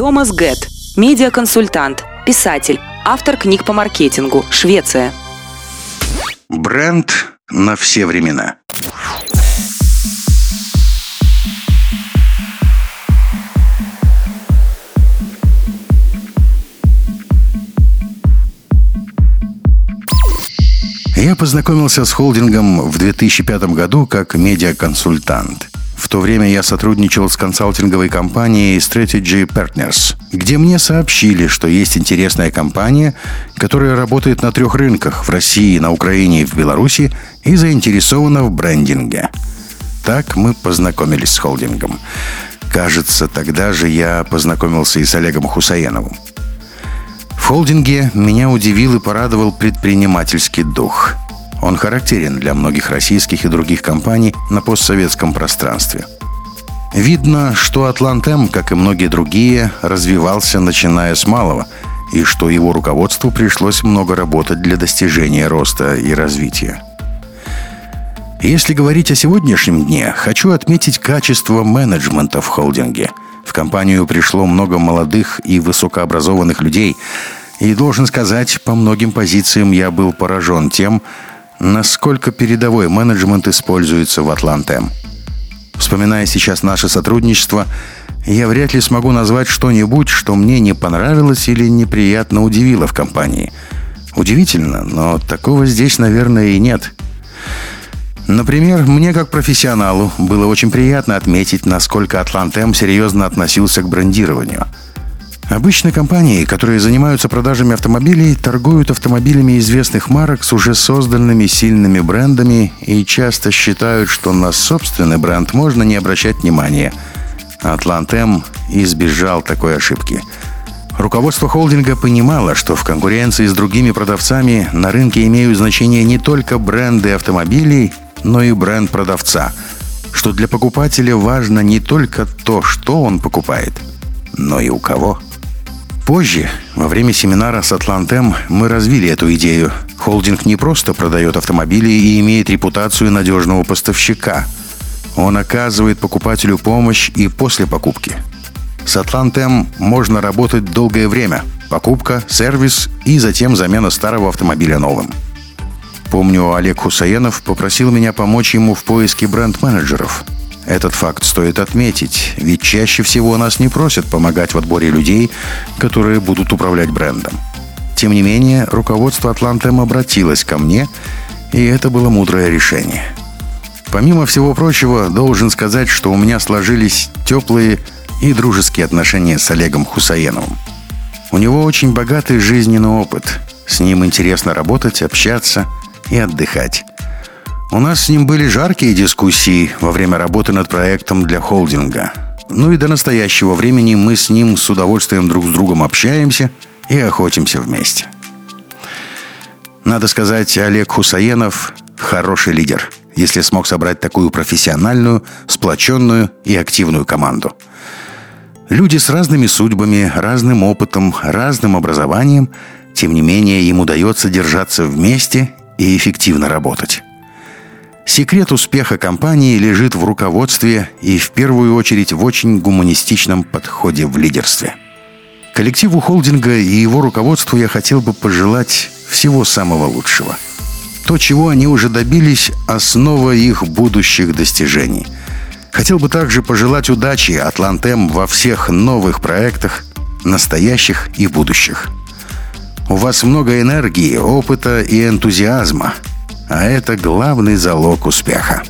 Томас Гетт, медиаконсультант, писатель, автор книг по маркетингу, Швеция. Бренд на все времена. Я познакомился с холдингом в 2005 году как медиаконсультант. В то время я сотрудничал с консалтинговой компанией Strategy Partners, где мне сообщили, что есть интересная компания, которая работает на трех рынках – в России, на Украине и в Беларуси и заинтересована в брендинге. Так мы познакомились с холдингом. Кажется, тогда же я познакомился и с Олегом Хусаеновым. В холдинге меня удивил и порадовал предпринимательский дух. Он характерен для многих российских и других компаний на постсоветском пространстве. Видно, что Атлантем, как и многие другие, развивался начиная с малого, и что его руководству пришлось много работать для достижения роста и развития. Если говорить о сегодняшнем дне, хочу отметить качество менеджмента в холдинге. В компанию пришло много молодых и высокообразованных людей, и должен сказать, по многим позициям я был поражен тем, насколько передовой менеджмент используется в Атлантем. Вспоминая сейчас наше сотрудничество, я вряд ли смогу назвать что-нибудь, что мне не понравилось или неприятно удивило в компании. Удивительно, но такого здесь, наверное, и нет. Например, мне как профессионалу было очень приятно отметить, насколько Атлантем серьезно относился к брендированию – Обычно компании, которые занимаются продажами автомобилей, торгуют автомобилями известных марок с уже созданными сильными брендами и часто считают, что на собственный бренд можно не обращать внимания. Атлантем избежал такой ошибки. Руководство холдинга понимало, что в конкуренции с другими продавцами на рынке имеют значение не только бренды автомобилей, но и бренд продавца, что для покупателя важно не только то, что он покупает, но и у кого – Позже, во время семинара с Атлантем, мы развили эту идею. Холдинг не просто продает автомобили и имеет репутацию надежного поставщика. Он оказывает покупателю помощь и после покупки. С Атлантем можно работать долгое время. Покупка, сервис и затем замена старого автомобиля новым. Помню, Олег Хусаенов попросил меня помочь ему в поиске бренд-менеджеров – этот факт стоит отметить, ведь чаще всего нас не просят помогать в отборе людей, которые будут управлять брендом. Тем не менее, руководство Атлантем обратилось ко мне, и это было мудрое решение. Помимо всего прочего, должен сказать, что у меня сложились теплые и дружеские отношения с Олегом Хусаеновым. У него очень богатый жизненный опыт. С ним интересно работать, общаться и отдыхать. У нас с ним были жаркие дискуссии во время работы над проектом для холдинга. Ну и до настоящего времени мы с ним с удовольствием друг с другом общаемся и охотимся вместе. Надо сказать, Олег Хусаенов – хороший лидер, если смог собрать такую профессиональную, сплоченную и активную команду. Люди с разными судьбами, разным опытом, разным образованием, тем не менее им удается держаться вместе и эффективно работать. Секрет успеха компании лежит в руководстве и в первую очередь в очень гуманистичном подходе в лидерстве. Коллективу холдинга и его руководству я хотел бы пожелать всего самого лучшего. То, чего они уже добились, основа их будущих достижений. Хотел бы также пожелать удачи Атлантем во всех новых проектах, настоящих и будущих. У вас много энергии, опыта и энтузиазма – а это главный залог успеха.